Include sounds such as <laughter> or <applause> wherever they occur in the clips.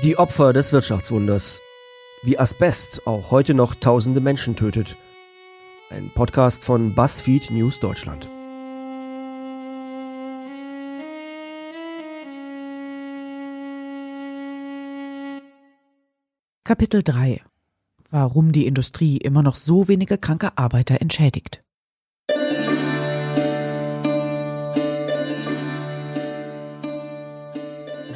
Die Opfer des Wirtschaftswunders. Wie Asbest auch heute noch tausende Menschen tötet. Ein Podcast von BuzzFeed News Deutschland. Kapitel 3 Warum die Industrie immer noch so wenige kranke Arbeiter entschädigt.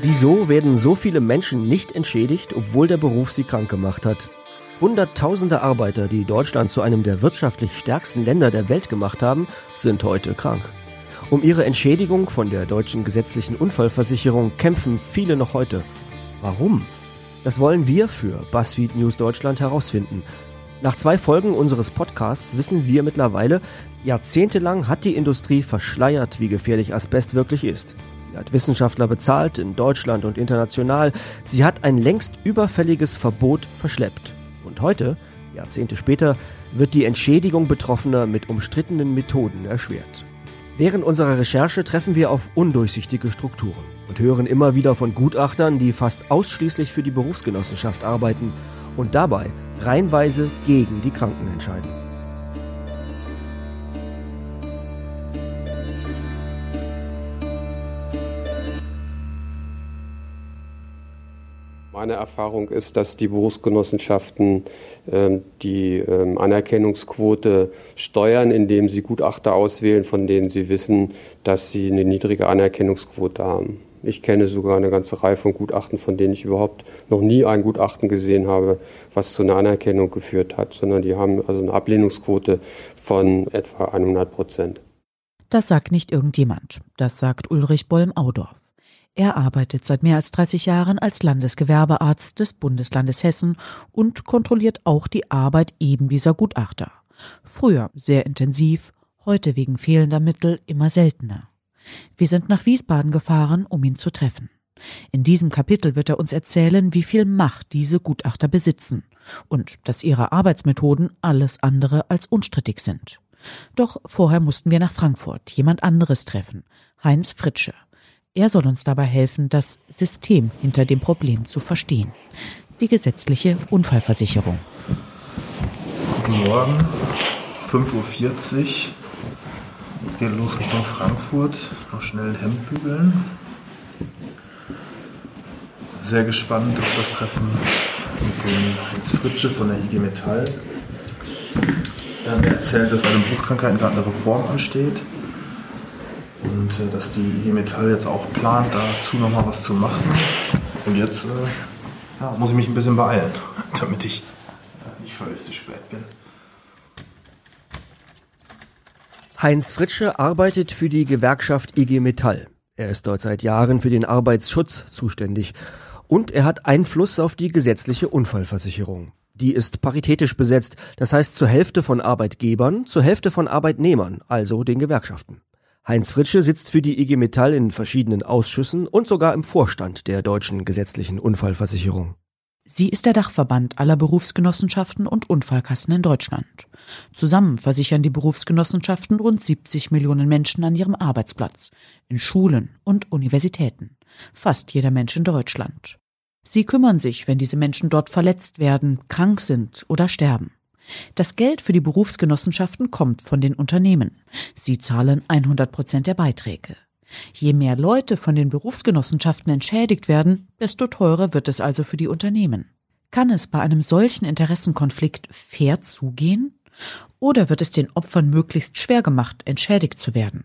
Wieso werden so viele Menschen nicht entschädigt, obwohl der Beruf sie krank gemacht hat? Hunderttausende Arbeiter, die Deutschland zu einem der wirtschaftlich stärksten Länder der Welt gemacht haben, sind heute krank. Um ihre Entschädigung von der deutschen gesetzlichen Unfallversicherung kämpfen viele noch heute. Warum? Das wollen wir für BuzzFeed News Deutschland herausfinden. Nach zwei Folgen unseres Podcasts wissen wir mittlerweile, jahrzehntelang hat die Industrie verschleiert, wie gefährlich Asbest wirklich ist. Sie hat Wissenschaftler bezahlt in Deutschland und international. Sie hat ein längst überfälliges Verbot verschleppt. Und heute, Jahrzehnte später, wird die Entschädigung Betroffener mit umstrittenen Methoden erschwert. Während unserer Recherche treffen wir auf undurchsichtige Strukturen und hören immer wieder von Gutachtern, die fast ausschließlich für die Berufsgenossenschaft arbeiten und dabei reihenweise gegen die Kranken entscheiden. Meine Erfahrung ist, dass die Berufsgenossenschaften ähm, die ähm, Anerkennungsquote steuern, indem sie Gutachter auswählen, von denen sie wissen, dass sie eine niedrige Anerkennungsquote haben. Ich kenne sogar eine ganze Reihe von Gutachten, von denen ich überhaupt noch nie ein Gutachten gesehen habe, was zu einer Anerkennung geführt hat, sondern die haben also eine Ablehnungsquote von etwa 100 Prozent. Das sagt nicht irgendjemand. Das sagt Ulrich Bollm-Audorf. Er arbeitet seit mehr als 30 Jahren als Landesgewerbearzt des Bundeslandes Hessen und kontrolliert auch die Arbeit eben dieser Gutachter. Früher sehr intensiv, heute wegen fehlender Mittel immer seltener. Wir sind nach Wiesbaden gefahren, um ihn zu treffen. In diesem Kapitel wird er uns erzählen, wie viel Macht diese Gutachter besitzen und dass ihre Arbeitsmethoden alles andere als unstrittig sind. Doch vorher mussten wir nach Frankfurt jemand anderes treffen, Heinz Fritsche. Er soll uns dabei helfen, das System hinter dem Problem zu verstehen. Die gesetzliche Unfallversicherung. Guten Morgen, 5.40 Uhr. Jetzt geht los Richtung Frankfurt. Noch schnell ein Hemd bügeln. Sehr gespannt auf das Treffen mit dem Heinz Fritsche von der IG Metall. Er erzählt, dass bei den Berufskrankheiten gerade eine Reform ansteht und äh, dass die IG Metall jetzt auch plant, dazu nochmal was zu machen. Und jetzt äh, ja, muss ich mich ein bisschen beeilen, <laughs> damit ich äh, nicht völlig zu spät bin. Heinz Fritsche arbeitet für die Gewerkschaft IG Metall. Er ist dort seit Jahren für den Arbeitsschutz zuständig und er hat Einfluss auf die gesetzliche Unfallversicherung. Die ist paritätisch besetzt, das heißt zur Hälfte von Arbeitgebern, zur Hälfte von Arbeitnehmern, also den Gewerkschaften. Heinz Fritsche sitzt für die IG Metall in verschiedenen Ausschüssen und sogar im Vorstand der deutschen gesetzlichen Unfallversicherung. Sie ist der Dachverband aller Berufsgenossenschaften und Unfallkassen in Deutschland. Zusammen versichern die Berufsgenossenschaften rund 70 Millionen Menschen an ihrem Arbeitsplatz, in Schulen und Universitäten. Fast jeder Mensch in Deutschland. Sie kümmern sich, wenn diese Menschen dort verletzt werden, krank sind oder sterben. Das Geld für die Berufsgenossenschaften kommt von den Unternehmen. Sie zahlen 100 Prozent der Beiträge. Je mehr Leute von den Berufsgenossenschaften entschädigt werden, desto teurer wird es also für die Unternehmen. Kann es bei einem solchen Interessenkonflikt fair zugehen? Oder wird es den Opfern möglichst schwer gemacht, entschädigt zu werden?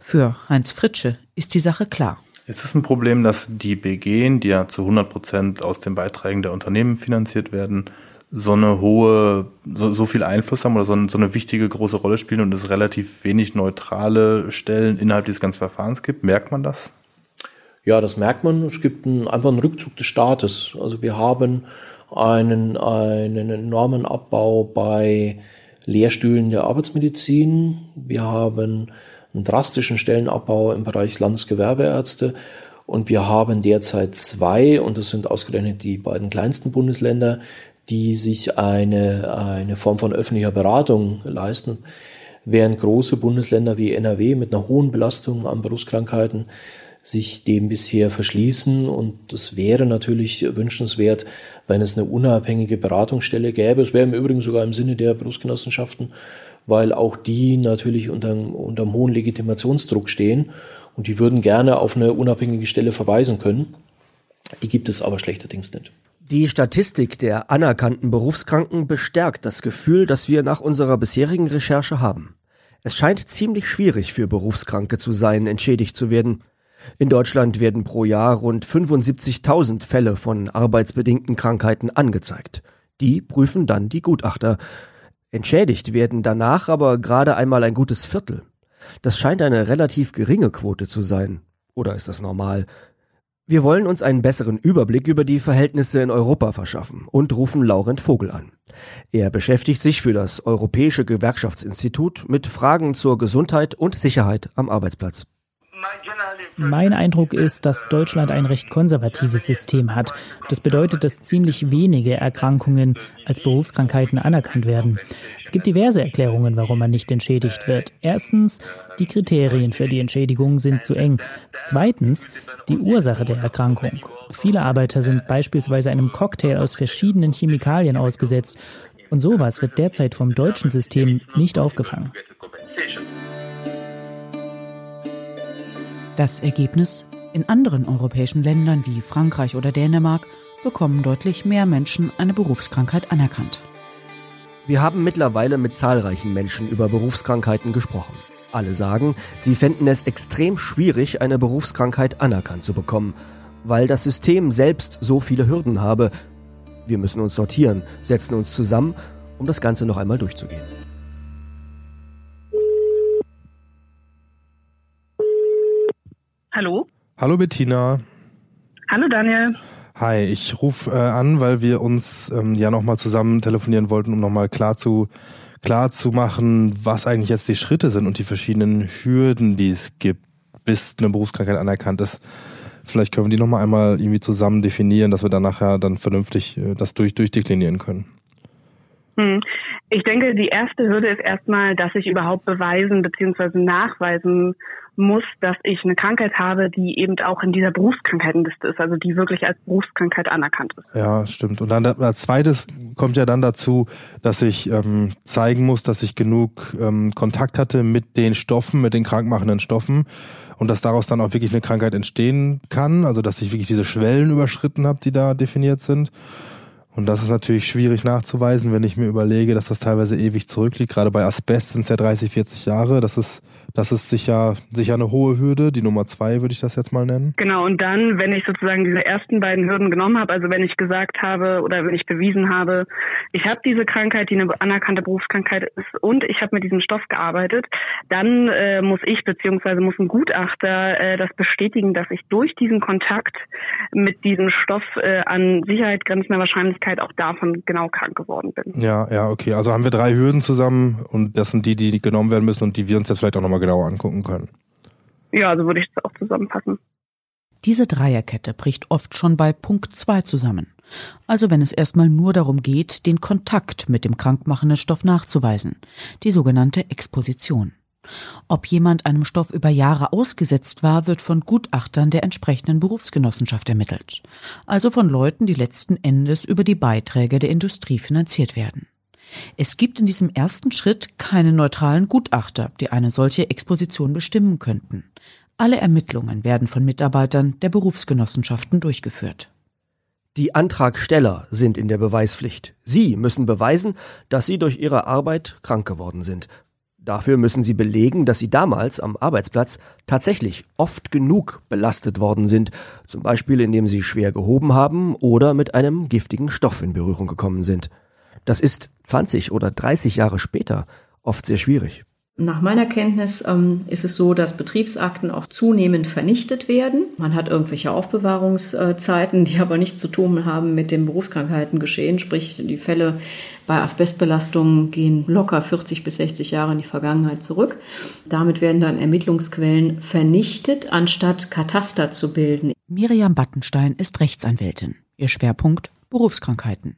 Für Heinz Fritsche ist die Sache klar. Es ist ein Problem, dass die BG, die ja zu 100 Prozent aus den Beiträgen der Unternehmen finanziert werden, so eine hohe, so, so viel Einfluss haben oder so, so eine wichtige große Rolle spielen und es relativ wenig neutrale Stellen innerhalb dieses ganzen Verfahrens gibt. Merkt man das? Ja, das merkt man. Es gibt einen, einfach einen Rückzug des Staates. Also wir haben einen, einen enormen Abbau bei Lehrstühlen der Arbeitsmedizin. Wir haben einen drastischen Stellenabbau im Bereich Landesgewerbeärzte. Und wir haben derzeit zwei, und das sind ausgerechnet die beiden kleinsten Bundesländer, die sich eine, eine Form von öffentlicher Beratung leisten, während große Bundesländer wie NRW mit einer hohen Belastung an Berufskrankheiten sich dem bisher verschließen. Und es wäre natürlich wünschenswert, wenn es eine unabhängige Beratungsstelle gäbe. Es wäre im Übrigen sogar im Sinne der Berufsgenossenschaften, weil auch die natürlich unter, unter einem hohen Legitimationsdruck stehen und die würden gerne auf eine unabhängige Stelle verweisen können. Die gibt es aber schlechterdings nicht. Die Statistik der anerkannten Berufskranken bestärkt das Gefühl, das wir nach unserer bisherigen Recherche haben. Es scheint ziemlich schwierig für Berufskranke zu sein, entschädigt zu werden. In Deutschland werden pro Jahr rund 75.000 Fälle von arbeitsbedingten Krankheiten angezeigt. Die prüfen dann die Gutachter. Entschädigt werden danach aber gerade einmal ein gutes Viertel. Das scheint eine relativ geringe Quote zu sein. Oder ist das normal? Wir wollen uns einen besseren Überblick über die Verhältnisse in Europa verschaffen und rufen Laurent Vogel an. Er beschäftigt sich für das Europäische Gewerkschaftsinstitut mit Fragen zur Gesundheit und Sicherheit am Arbeitsplatz. Mein Eindruck ist, dass Deutschland ein recht konservatives System hat. Das bedeutet, dass ziemlich wenige Erkrankungen als Berufskrankheiten anerkannt werden. Es gibt diverse Erklärungen, warum man nicht entschädigt wird. Erstens, die Kriterien für die Entschädigung sind zu eng. Zweitens, die Ursache der Erkrankung. Viele Arbeiter sind beispielsweise einem Cocktail aus verschiedenen Chemikalien ausgesetzt. Und sowas wird derzeit vom deutschen System nicht aufgefangen. Das Ergebnis? In anderen europäischen Ländern wie Frankreich oder Dänemark bekommen deutlich mehr Menschen eine Berufskrankheit anerkannt. Wir haben mittlerweile mit zahlreichen Menschen über Berufskrankheiten gesprochen. Alle sagen, sie fänden es extrem schwierig, eine Berufskrankheit anerkannt zu bekommen, weil das System selbst so viele Hürden habe. Wir müssen uns sortieren, setzen uns zusammen, um das Ganze noch einmal durchzugehen. Hallo. Hallo Bettina. Hallo Daniel. Hi, ich rufe äh, an, weil wir uns ähm, ja nochmal zusammen telefonieren wollten, um nochmal klar zu, klar zu machen, was eigentlich jetzt die Schritte sind und die verschiedenen Hürden, die es gibt, bis eine Berufskrankheit anerkannt ist. Vielleicht können wir die nochmal einmal irgendwie zusammen definieren, dass wir dann nachher dann vernünftig äh, das durch, durchdeklinieren können. Hm. Ich denke, die erste Hürde ist erstmal, dass ich überhaupt beweisen bzw. nachweisen muss, dass ich eine Krankheit habe, die eben auch in dieser Berufskrankheitenliste ist, also die wirklich als Berufskrankheit anerkannt ist. Ja, stimmt. Und dann als zweites kommt ja dann dazu, dass ich ähm, zeigen muss, dass ich genug ähm, Kontakt hatte mit den Stoffen, mit den krankmachenden Stoffen und dass daraus dann auch wirklich eine Krankheit entstehen kann, also dass ich wirklich diese Schwellen überschritten habe, die da definiert sind. Und das ist natürlich schwierig nachzuweisen, wenn ich mir überlege, dass das teilweise ewig zurückliegt. Gerade bei Asbest sind es ja 30, 40 Jahre. Das ist das ist sicher, sicher eine hohe Hürde. Die Nummer zwei würde ich das jetzt mal nennen. Genau, und dann, wenn ich sozusagen diese ersten beiden Hürden genommen habe, also wenn ich gesagt habe oder wenn ich bewiesen habe, ich habe diese Krankheit, die eine anerkannte Berufskrankheit ist und ich habe mit diesem Stoff gearbeitet, dann äh, muss ich beziehungsweise muss ein Gutachter äh, das bestätigen, dass ich durch diesen Kontakt mit diesem Stoff äh, an Sicherheit grenzender Wahrscheinlichkeit auch davon genau krank geworden bin. Ja, ja, okay. Also haben wir drei Hürden zusammen und das sind die, die genommen werden müssen und die wir uns jetzt vielleicht auch nochmal nochmal genauer angucken können. Ja, so würde ich es auch zusammenfassen. Diese Dreierkette bricht oft schon bei Punkt 2 zusammen. Also wenn es erstmal nur darum geht, den Kontakt mit dem krankmachenden Stoff nachzuweisen, die sogenannte Exposition. Ob jemand einem Stoff über Jahre ausgesetzt war, wird von Gutachtern der entsprechenden Berufsgenossenschaft ermittelt. Also von Leuten, die letzten Endes über die Beiträge der Industrie finanziert werden. Es gibt in diesem ersten Schritt keine neutralen Gutachter, die eine solche Exposition bestimmen könnten. Alle Ermittlungen werden von Mitarbeitern der Berufsgenossenschaften durchgeführt. Die Antragsteller sind in der Beweispflicht. Sie müssen beweisen, dass sie durch ihre Arbeit krank geworden sind. Dafür müssen sie belegen, dass sie damals am Arbeitsplatz tatsächlich oft genug belastet worden sind, zum Beispiel indem sie schwer gehoben haben oder mit einem giftigen Stoff in Berührung gekommen sind. Das ist 20 oder 30 Jahre später oft sehr schwierig. Nach meiner Kenntnis ähm, ist es so, dass Betriebsakten auch zunehmend vernichtet werden. Man hat irgendwelche Aufbewahrungszeiten, die <laughs> aber nichts zu tun haben mit dem Berufskrankheitengeschehen. Sprich, die Fälle bei Asbestbelastungen gehen locker 40 bis 60 Jahre in die Vergangenheit zurück. Damit werden dann Ermittlungsquellen vernichtet, anstatt Kataster zu bilden. Miriam Battenstein ist Rechtsanwältin. Ihr Schwerpunkt Berufskrankheiten.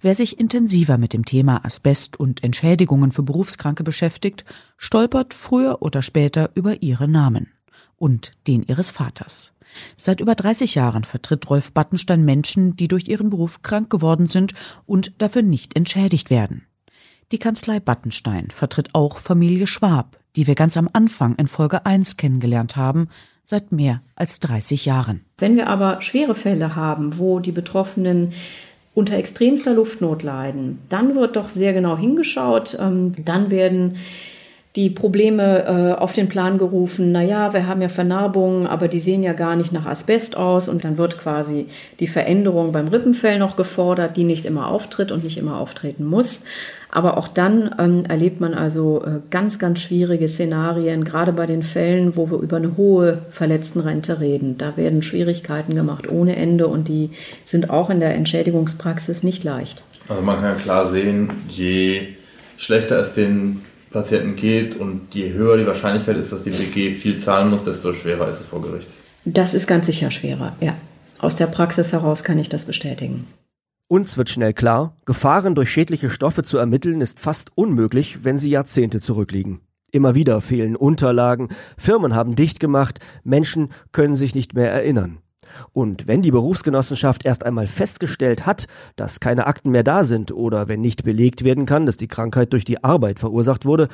Wer sich intensiver mit dem Thema Asbest und Entschädigungen für Berufskranke beschäftigt, stolpert früher oder später über ihre Namen. und den ihres Vaters. Seit über 30 Jahren vertritt Rolf Battenstein Menschen, die durch ihren Beruf krank geworden sind und dafür nicht entschädigt werden. Die Kanzlei Battenstein vertritt auch Familie Schwab, die wir ganz am Anfang in Folge 1 kennengelernt haben, seit mehr als 30 Jahren. Wenn wir aber schwere Fälle haben, wo die Betroffenen unter extremster Luftnot leiden, dann wird doch sehr genau hingeschaut. Ähm, dann werden die Probleme äh, auf den Plan gerufen, naja, wir haben ja Vernarbungen, aber die sehen ja gar nicht nach Asbest aus und dann wird quasi die Veränderung beim Rippenfell noch gefordert, die nicht immer auftritt und nicht immer auftreten muss. Aber auch dann ähm, erlebt man also äh, ganz, ganz schwierige Szenarien, gerade bei den Fällen, wo wir über eine hohe Verletztenrente reden. Da werden Schwierigkeiten gemacht ohne Ende und die sind auch in der Entschädigungspraxis nicht leicht. Also man kann klar sehen, je schlechter es den Patienten geht und je höher die Wahrscheinlichkeit ist, dass die BG viel zahlen muss, desto schwerer ist es vor Gericht. Das ist ganz sicher schwerer, ja. Aus der Praxis heraus kann ich das bestätigen. Uns wird schnell klar, Gefahren durch schädliche Stoffe zu ermitteln ist fast unmöglich, wenn sie Jahrzehnte zurückliegen. Immer wieder fehlen Unterlagen, Firmen haben dicht gemacht, Menschen können sich nicht mehr erinnern. Und wenn die Berufsgenossenschaft erst einmal festgestellt hat, dass keine Akten mehr da sind oder wenn nicht belegt werden kann, dass die Krankheit durch die Arbeit verursacht wurde,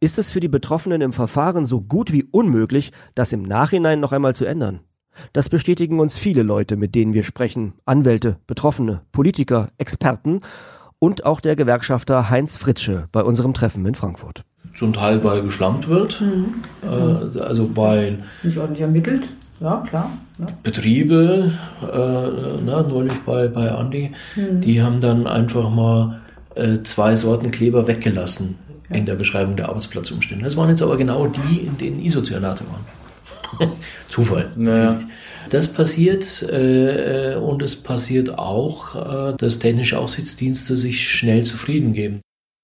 ist es für die Betroffenen im Verfahren so gut wie unmöglich, das im Nachhinein noch einmal zu ändern. Das bestätigen uns viele Leute, mit denen wir sprechen, Anwälte, Betroffene, Politiker, Experten und auch der Gewerkschafter Heinz Fritsche bei unserem Treffen in Frankfurt. Zum Teil, weil geschlampt wird, mhm. äh, also weil... Nicht ordentlich ermittelt ja, klar. Ja. Betriebe, äh, na, neulich bei, bei Andi, mhm. die haben dann einfach mal äh, zwei Sorten Kleber weggelassen ja. in der Beschreibung der Arbeitsplatzumstände. Das waren jetzt aber genau die, in denen Isocyanate waren. <laughs> Zufall. Naja. Das passiert äh, und es passiert auch, äh, dass technische Aufsichtsdienste sich schnell zufrieden geben.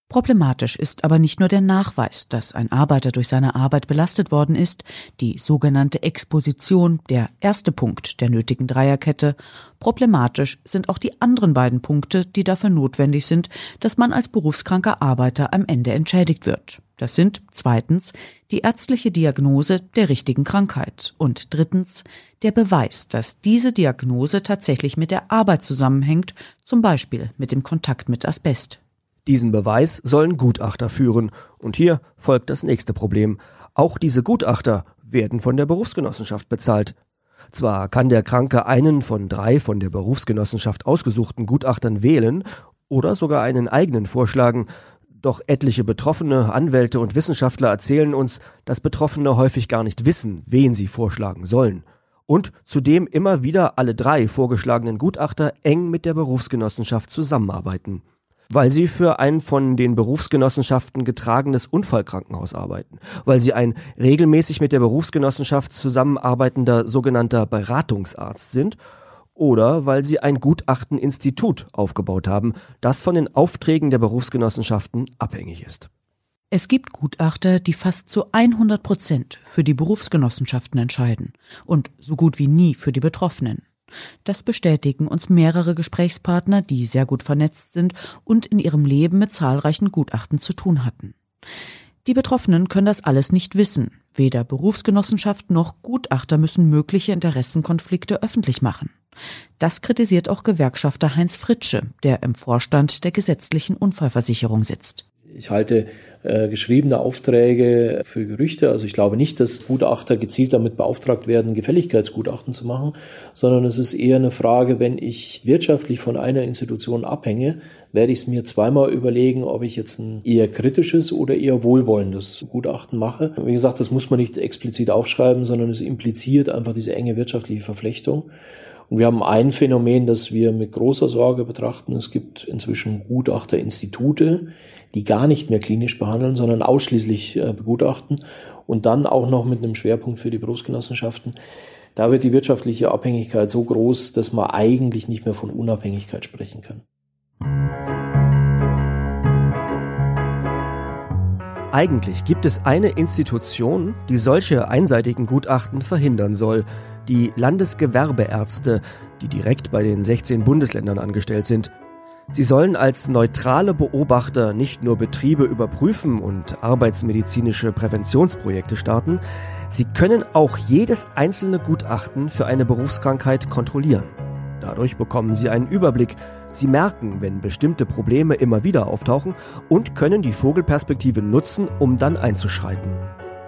Problematisch ist aber nicht nur der Nachweis, dass ein Arbeiter durch seine Arbeit belastet worden ist, die sogenannte Exposition, der erste Punkt der nötigen Dreierkette. Problematisch sind auch die anderen beiden Punkte, die dafür notwendig sind, dass man als berufskranker Arbeiter am Ende entschädigt wird. Das sind zweitens die ärztliche Diagnose der richtigen Krankheit und drittens der Beweis, dass diese Diagnose tatsächlich mit der Arbeit zusammenhängt, zum Beispiel mit dem Kontakt mit Asbest. Diesen Beweis sollen Gutachter führen. Und hier folgt das nächste Problem. Auch diese Gutachter werden von der Berufsgenossenschaft bezahlt. Zwar kann der Kranke einen von drei von der Berufsgenossenschaft ausgesuchten Gutachtern wählen oder sogar einen eigenen vorschlagen, doch etliche Betroffene, Anwälte und Wissenschaftler erzählen uns, dass Betroffene häufig gar nicht wissen, wen sie vorschlagen sollen. Und zudem immer wieder alle drei vorgeschlagenen Gutachter eng mit der Berufsgenossenschaft zusammenarbeiten weil sie für ein von den Berufsgenossenschaften getragenes Unfallkrankenhaus arbeiten, weil sie ein regelmäßig mit der Berufsgenossenschaft zusammenarbeitender sogenannter Beratungsarzt sind oder weil sie ein Gutachteninstitut aufgebaut haben, das von den Aufträgen der Berufsgenossenschaften abhängig ist. Es gibt Gutachter, die fast zu 100 Prozent für die Berufsgenossenschaften entscheiden und so gut wie nie für die Betroffenen. Das bestätigen uns mehrere Gesprächspartner, die sehr gut vernetzt sind und in ihrem Leben mit zahlreichen Gutachten zu tun hatten. Die Betroffenen können das alles nicht wissen. Weder Berufsgenossenschaft noch Gutachter müssen mögliche Interessenkonflikte öffentlich machen. Das kritisiert auch Gewerkschafter Heinz Fritsche, der im Vorstand der gesetzlichen Unfallversicherung sitzt. Ich halte äh, geschriebene Aufträge für Gerüchte. Also ich glaube nicht, dass Gutachter gezielt damit beauftragt werden, Gefälligkeitsgutachten zu machen, sondern es ist eher eine Frage, wenn ich wirtschaftlich von einer Institution abhänge, werde ich es mir zweimal überlegen, ob ich jetzt ein eher kritisches oder eher wohlwollendes Gutachten mache. Wie gesagt, das muss man nicht explizit aufschreiben, sondern es impliziert einfach diese enge wirtschaftliche Verflechtung. Und wir haben ein Phänomen, das wir mit großer Sorge betrachten. Es gibt inzwischen Gutachterinstitute, die gar nicht mehr klinisch behandeln, sondern ausschließlich äh, begutachten und dann auch noch mit einem Schwerpunkt für die Berufsgenossenschaften. Da wird die wirtschaftliche Abhängigkeit so groß, dass man eigentlich nicht mehr von Unabhängigkeit sprechen kann. Eigentlich gibt es eine Institution, die solche einseitigen Gutachten verhindern soll, die Landesgewerbeärzte, die direkt bei den 16 Bundesländern angestellt sind. Sie sollen als neutrale Beobachter nicht nur Betriebe überprüfen und arbeitsmedizinische Präventionsprojekte starten, sie können auch jedes einzelne Gutachten für eine Berufskrankheit kontrollieren. Dadurch bekommen sie einen Überblick, sie merken, wenn bestimmte Probleme immer wieder auftauchen und können die Vogelperspektive nutzen, um dann einzuschreiten.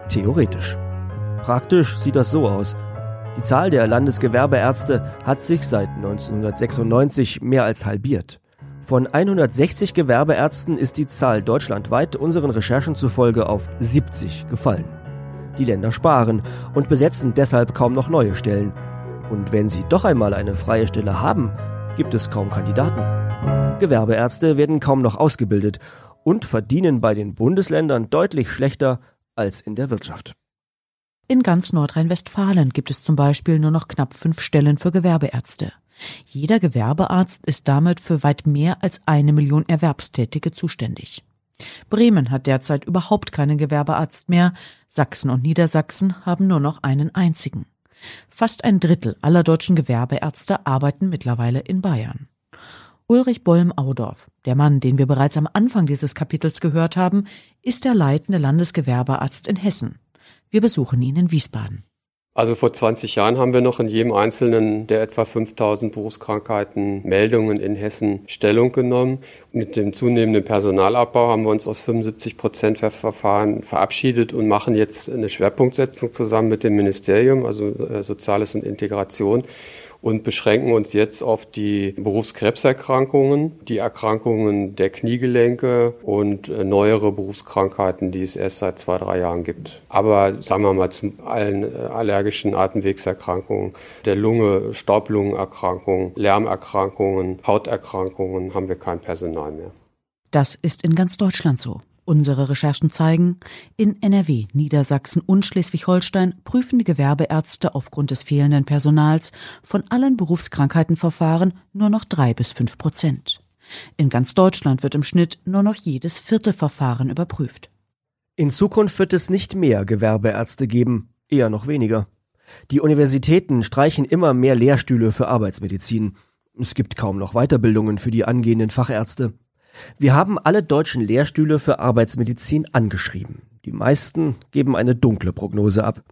Theoretisch. Praktisch sieht das so aus. Die Zahl der Landesgewerbeärzte hat sich seit 1996 mehr als halbiert. Von 160 Gewerbeärzten ist die Zahl deutschlandweit unseren Recherchen zufolge auf 70 gefallen. Die Länder sparen und besetzen deshalb kaum noch neue Stellen. Und wenn sie doch einmal eine freie Stelle haben, gibt es kaum Kandidaten. Gewerbeärzte werden kaum noch ausgebildet und verdienen bei den Bundesländern deutlich schlechter als in der Wirtschaft. In ganz Nordrhein-Westfalen gibt es zum Beispiel nur noch knapp fünf Stellen für Gewerbeärzte. Jeder Gewerbearzt ist damit für weit mehr als eine Million Erwerbstätige zuständig. Bremen hat derzeit überhaupt keinen Gewerbearzt mehr, Sachsen und Niedersachsen haben nur noch einen einzigen. Fast ein Drittel aller deutschen Gewerbeärzte arbeiten mittlerweile in Bayern. Ulrich Bollm-Audorf, der Mann, den wir bereits am Anfang dieses Kapitels gehört haben, ist der leitende Landesgewerbearzt in Hessen. Wir besuchen ihn in Wiesbaden. Also vor 20 Jahren haben wir noch in jedem einzelnen der etwa 5000 Berufskrankheiten Meldungen in Hessen Stellung genommen. Mit dem zunehmenden Personalabbau haben wir uns aus 75 Prozent Verfahren verabschiedet und machen jetzt eine Schwerpunktsetzung zusammen mit dem Ministerium, also äh, Soziales und Integration und beschränken uns jetzt auf die Berufskrebserkrankungen, die Erkrankungen der Kniegelenke und äh, neuere Berufskrankheiten, die es erst seit zwei, drei Jahren gibt. Aber sagen wir mal zu allen äh, allergischen Atemwegserkrankungen, der Lunge, Staublungenerkrankungen, Lärmerkrankungen, Hauterkrankungen haben wir kein Personal mehr. Das ist in ganz Deutschland so. Unsere Recherchen zeigen, in NRW, Niedersachsen und Schleswig-Holstein prüfen die Gewerbeärzte aufgrund des fehlenden Personals von allen Berufskrankheitenverfahren nur noch drei bis fünf Prozent. In ganz Deutschland wird im Schnitt nur noch jedes vierte Verfahren überprüft. In Zukunft wird es nicht mehr Gewerbeärzte geben, eher noch weniger. Die Universitäten streichen immer mehr Lehrstühle für Arbeitsmedizin. Es gibt kaum noch Weiterbildungen für die angehenden Fachärzte. Wir haben alle deutschen Lehrstühle für Arbeitsmedizin angeschrieben. Die meisten geben eine dunkle Prognose ab.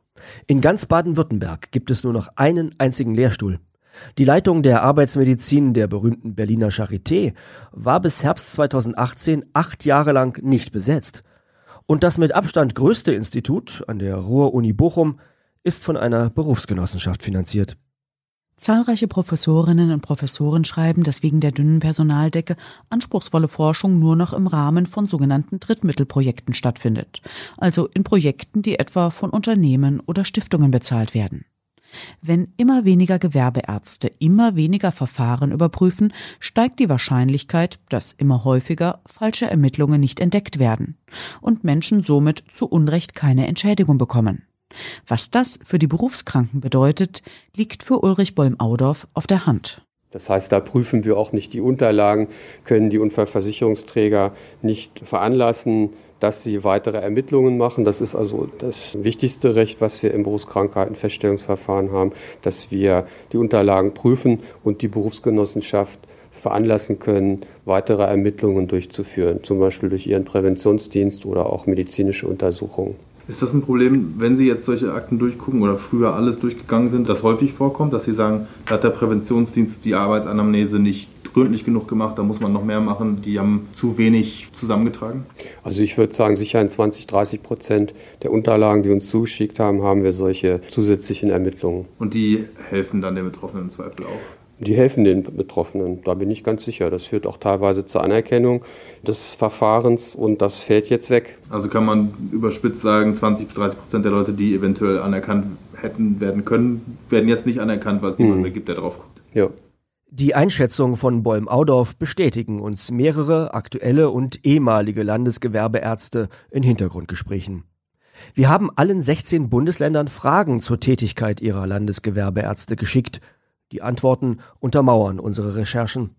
In ganz Baden-Württemberg gibt es nur noch einen einzigen Lehrstuhl. Die Leitung der Arbeitsmedizin der berühmten Berliner Charité war bis Herbst 2018 acht Jahre lang nicht besetzt. Und das mit Abstand größte Institut an der Ruhr-Uni Bochum ist von einer Berufsgenossenschaft finanziert. Zahlreiche Professorinnen und Professoren schreiben, dass wegen der dünnen Personaldecke anspruchsvolle Forschung nur noch im Rahmen von sogenannten Drittmittelprojekten stattfindet, also in Projekten, die etwa von Unternehmen oder Stiftungen bezahlt werden. Wenn immer weniger Gewerbeärzte immer weniger Verfahren überprüfen, steigt die Wahrscheinlichkeit, dass immer häufiger falsche Ermittlungen nicht entdeckt werden und Menschen somit zu Unrecht keine Entschädigung bekommen. Was das für die Berufskranken bedeutet, liegt für Ulrich Bollm-Audorf auf der Hand. Das heißt, da prüfen wir auch nicht die Unterlagen, können die Unfallversicherungsträger nicht veranlassen, dass sie weitere Ermittlungen machen. Das ist also das wichtigste Recht, was wir im Berufskrankheitenfeststellungsverfahren haben, dass wir die Unterlagen prüfen und die Berufsgenossenschaft veranlassen können, weitere Ermittlungen durchzuführen, zum Beispiel durch ihren Präventionsdienst oder auch medizinische Untersuchungen. Ist das ein Problem, wenn Sie jetzt solche Akten durchgucken oder früher alles durchgegangen sind, das häufig vorkommt, dass Sie sagen, da hat der Präventionsdienst die Arbeitsanamnese nicht gründlich genug gemacht, da muss man noch mehr machen, die haben zu wenig zusammengetragen? Also ich würde sagen, sicher in 20, 30 Prozent der Unterlagen, die uns zugeschickt haben, haben wir solche zusätzlichen Ermittlungen. Und die helfen dann den Betroffenen im Zweifel auch? Die helfen den Betroffenen, da bin ich ganz sicher. Das führt auch teilweise zur Anerkennung des Verfahrens und das fällt jetzt weg. Also kann man überspitzt sagen, 20 bis 30 Prozent der Leute, die eventuell anerkannt hätten werden können, werden jetzt nicht anerkannt, weil es niemand hm. mehr gibt, der drauf guckt. Ja. Die Einschätzung von Bolm-Audorf bestätigen uns mehrere aktuelle und ehemalige Landesgewerbeärzte in Hintergrundgesprächen. Wir haben allen 16 Bundesländern Fragen zur Tätigkeit ihrer Landesgewerbeärzte geschickt die Antworten untermauern unsere Recherchen.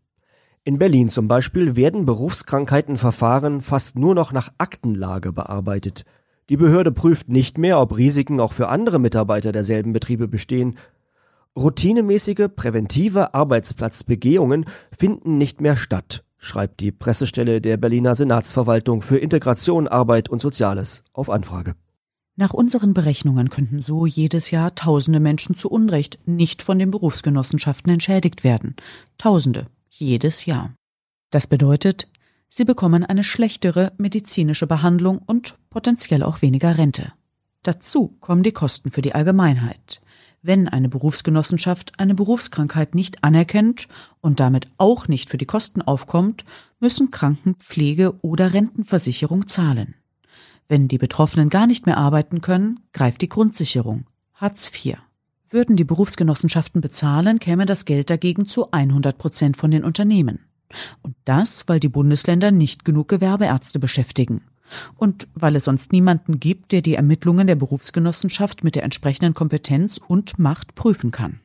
In Berlin zum Beispiel werden Berufskrankheitenverfahren fast nur noch nach Aktenlage bearbeitet. Die Behörde prüft nicht mehr, ob Risiken auch für andere Mitarbeiter derselben Betriebe bestehen. Routinemäßige präventive Arbeitsplatzbegehungen finden nicht mehr statt schreibt die Pressestelle der Berliner Senatsverwaltung für Integration, Arbeit und Soziales auf Anfrage. Nach unseren Berechnungen könnten so jedes Jahr tausende Menschen zu Unrecht nicht von den Berufsgenossenschaften entschädigt werden. Tausende, jedes Jahr. Das bedeutet, sie bekommen eine schlechtere medizinische Behandlung und potenziell auch weniger Rente. Dazu kommen die Kosten für die Allgemeinheit. Wenn eine Berufsgenossenschaft eine Berufskrankheit nicht anerkennt und damit auch nicht für die Kosten aufkommt, müssen Krankenpflege oder Rentenversicherung zahlen. Wenn die Betroffenen gar nicht mehr arbeiten können, greift die Grundsicherung Hartz IV. Würden die Berufsgenossenschaften bezahlen, käme das Geld dagegen zu 100 Prozent von den Unternehmen. Und das, weil die Bundesländer nicht genug Gewerbeärzte beschäftigen. Und weil es sonst niemanden gibt, der die Ermittlungen der Berufsgenossenschaft mit der entsprechenden Kompetenz und Macht prüfen kann.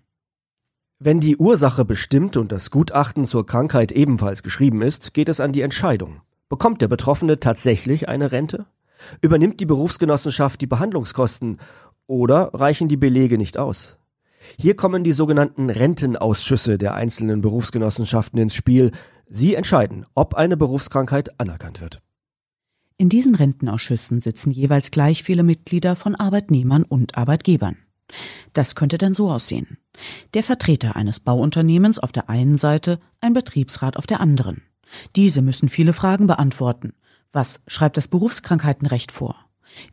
Wenn die Ursache bestimmt und das Gutachten zur Krankheit ebenfalls geschrieben ist, geht es an die Entscheidung. Bekommt der Betroffene tatsächlich eine Rente? Übernimmt die Berufsgenossenschaft die Behandlungskosten oder reichen die Belege nicht aus? Hier kommen die sogenannten Rentenausschüsse der einzelnen Berufsgenossenschaften ins Spiel. Sie entscheiden, ob eine Berufskrankheit anerkannt wird. In diesen Rentenausschüssen sitzen jeweils gleich viele Mitglieder von Arbeitnehmern und Arbeitgebern. Das könnte dann so aussehen. Der Vertreter eines Bauunternehmens auf der einen Seite, ein Betriebsrat auf der anderen. Diese müssen viele Fragen beantworten. Was schreibt das Berufskrankheitenrecht vor?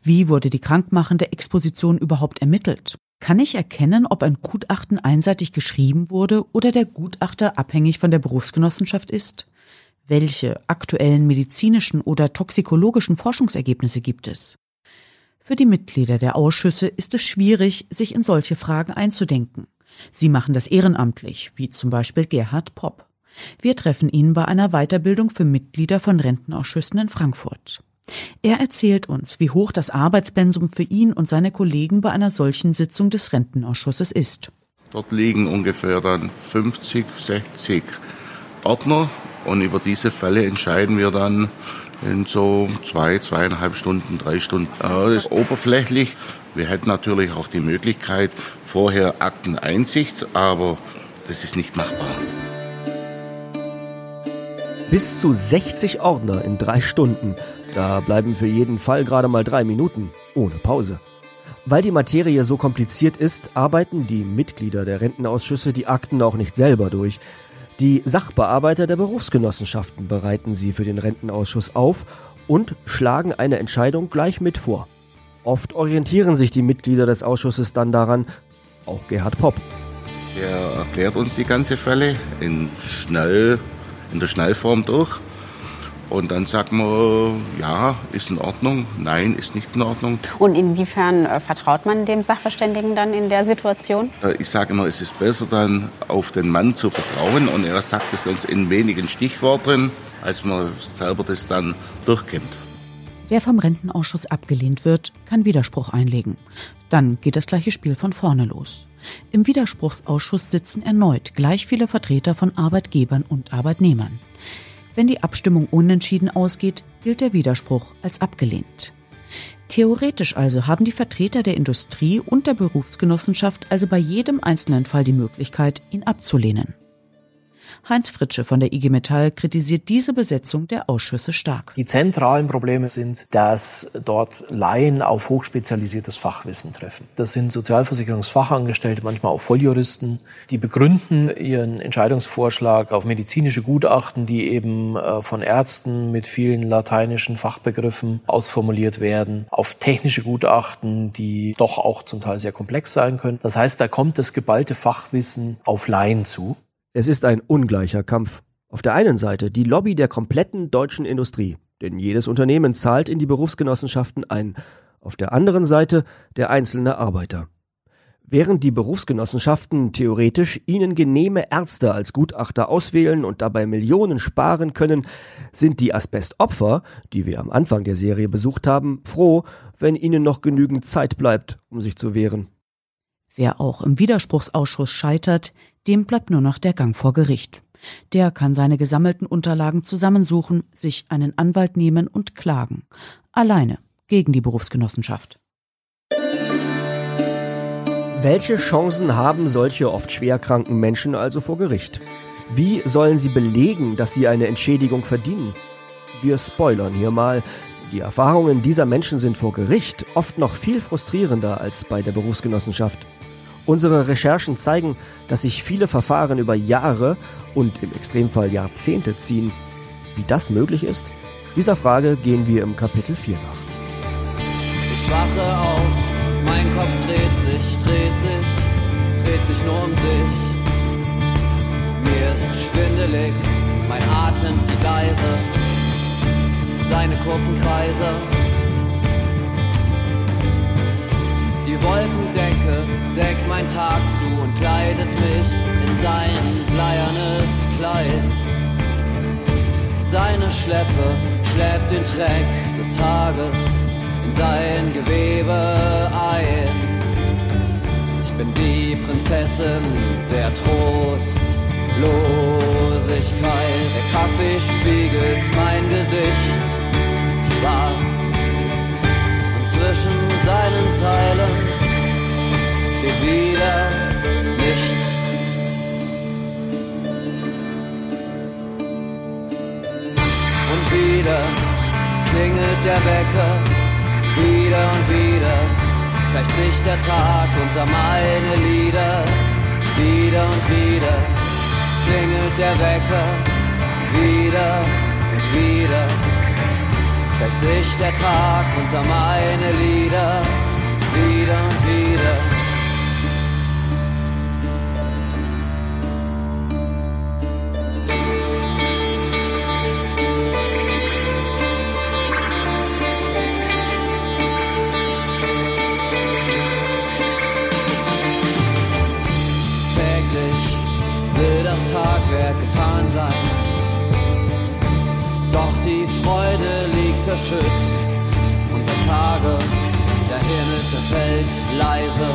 Wie wurde die krankmachende Exposition überhaupt ermittelt? Kann ich erkennen, ob ein Gutachten einseitig geschrieben wurde oder der Gutachter abhängig von der Berufsgenossenschaft ist? Welche aktuellen medizinischen oder toxikologischen Forschungsergebnisse gibt es? Für die Mitglieder der Ausschüsse ist es schwierig, sich in solche Fragen einzudenken. Sie machen das ehrenamtlich, wie zum Beispiel Gerhard Popp. Wir treffen ihn bei einer Weiterbildung für Mitglieder von Rentenausschüssen in Frankfurt. Er erzählt uns, wie hoch das Arbeitspensum für ihn und seine Kollegen bei einer solchen Sitzung des Rentenausschusses ist. Dort liegen ungefähr dann 50, 60 Ordner und über diese Fälle entscheiden wir dann in so zwei, zweieinhalb Stunden, drei Stunden. Das ist oberflächlich. Wir hätten natürlich auch die Möglichkeit, vorher Akteneinsicht, aber das ist nicht machbar. Bis zu 60 Ordner in drei Stunden. Da bleiben für jeden Fall gerade mal drei Minuten, ohne Pause. Weil die Materie so kompliziert ist, arbeiten die Mitglieder der Rentenausschüsse die Akten auch nicht selber durch. Die Sachbearbeiter der Berufsgenossenschaften bereiten sie für den Rentenausschuss auf und schlagen eine Entscheidung gleich mit vor. Oft orientieren sich die Mitglieder des Ausschusses dann daran, auch Gerhard Popp. Der erklärt uns die ganze Fälle in schnell, in der Schnellform durch. Und dann sagt man, ja, ist in Ordnung, nein, ist nicht in Ordnung. Und inwiefern äh, vertraut man dem Sachverständigen dann in der Situation? Äh, ich sage immer, es ist besser dann auf den Mann zu vertrauen und er sagt es uns in wenigen Stichworten, als man selber das dann durchkennt. Wer vom Rentenausschuss abgelehnt wird, kann Widerspruch einlegen. Dann geht das gleiche Spiel von vorne los. Im Widerspruchsausschuss sitzen erneut gleich viele Vertreter von Arbeitgebern und Arbeitnehmern. Wenn die Abstimmung unentschieden ausgeht, gilt der Widerspruch als abgelehnt. Theoretisch also haben die Vertreter der Industrie und der Berufsgenossenschaft also bei jedem einzelnen Fall die Möglichkeit, ihn abzulehnen. Heinz Fritsche von der IG Metall kritisiert diese Besetzung der Ausschüsse stark. Die zentralen Probleme sind, dass dort Laien auf hochspezialisiertes Fachwissen treffen. Das sind Sozialversicherungsfachangestellte, manchmal auch Volljuristen, die begründen ihren Entscheidungsvorschlag auf medizinische Gutachten, die eben äh, von Ärzten mit vielen lateinischen Fachbegriffen ausformuliert werden, auf technische Gutachten, die doch auch zum Teil sehr komplex sein können. Das heißt, da kommt das geballte Fachwissen auf Laien zu. Es ist ein ungleicher Kampf. Auf der einen Seite die Lobby der kompletten deutschen Industrie, denn jedes Unternehmen zahlt in die Berufsgenossenschaften ein. Auf der anderen Seite der einzelne Arbeiter. Während die Berufsgenossenschaften theoretisch ihnen genehme Ärzte als Gutachter auswählen und dabei Millionen sparen können, sind die Asbestopfer, die wir am Anfang der Serie besucht haben, froh, wenn ihnen noch genügend Zeit bleibt, um sich zu wehren. Wer auch im Widerspruchsausschuss scheitert, dem bleibt nur noch der Gang vor Gericht. Der kann seine gesammelten Unterlagen zusammensuchen, sich einen Anwalt nehmen und klagen. Alleine gegen die Berufsgenossenschaft. Welche Chancen haben solche oft schwerkranken Menschen also vor Gericht? Wie sollen sie belegen, dass sie eine Entschädigung verdienen? Wir spoilern hier mal. Die Erfahrungen dieser Menschen sind vor Gericht oft noch viel frustrierender als bei der Berufsgenossenschaft. Unsere Recherchen zeigen, dass sich viele Verfahren über Jahre und im Extremfall Jahrzehnte ziehen. Wie das möglich ist? Dieser Frage gehen wir im Kapitel 4 nach. Ich wache auf, mein Kopf dreht sich, dreht sich, dreht sich nur um sich. Mir ist schwindelig, mein Atem zieht leise, seine kurzen Kreise. Die Wolkendecke deckt mein Tag zu und kleidet mich in sein bleiernes Kleid. Seine Schleppe schleppt den Dreck des Tages in sein Gewebe ein. Ich bin die Prinzessin der Trostlosigkeit. Der Kaffee spiegelt mein Gesicht schwarz zwischen seinen Zeilen steht wieder nichts. Und wieder klingelt der Wecker, wieder und wieder gleicht sich der Tag unter meine Lieder, wieder und wieder klingelt der Wecker, wieder und wieder gleicht sich der Tag unter meine Lieder, wieder und wieder. Verschütt unter Tage. Der Himmel zerfällt leise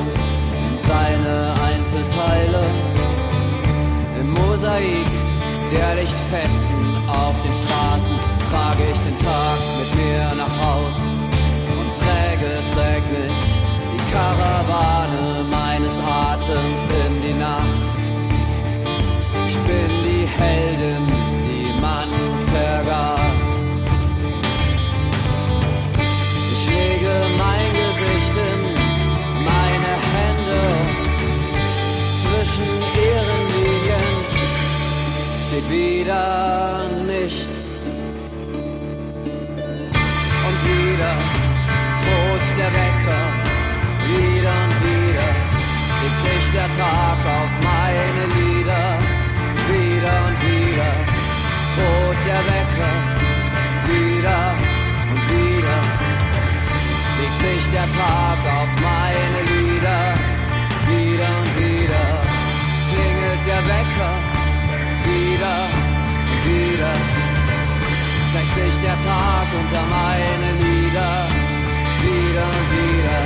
in seine Einzelteile. Im Mosaik der Lichtfetzen auf den Straßen trage ich den Tag Tag auf meine Lieder, wieder und wieder klingelt der Wecker, wieder und wieder schlägt sich der Tag unter meine Lieder, wieder und wieder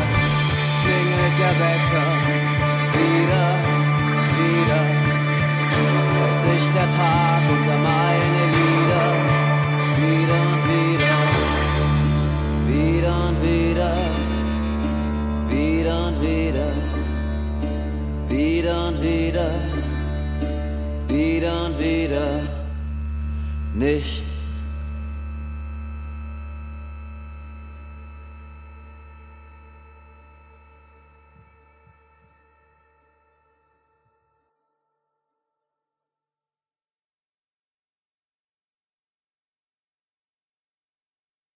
klingelt der Wecker, wieder, wieder sich der Tag unter meine Lieder. Wieder und wieder, wieder und wieder wieder und wieder, wieder und wieder, nichts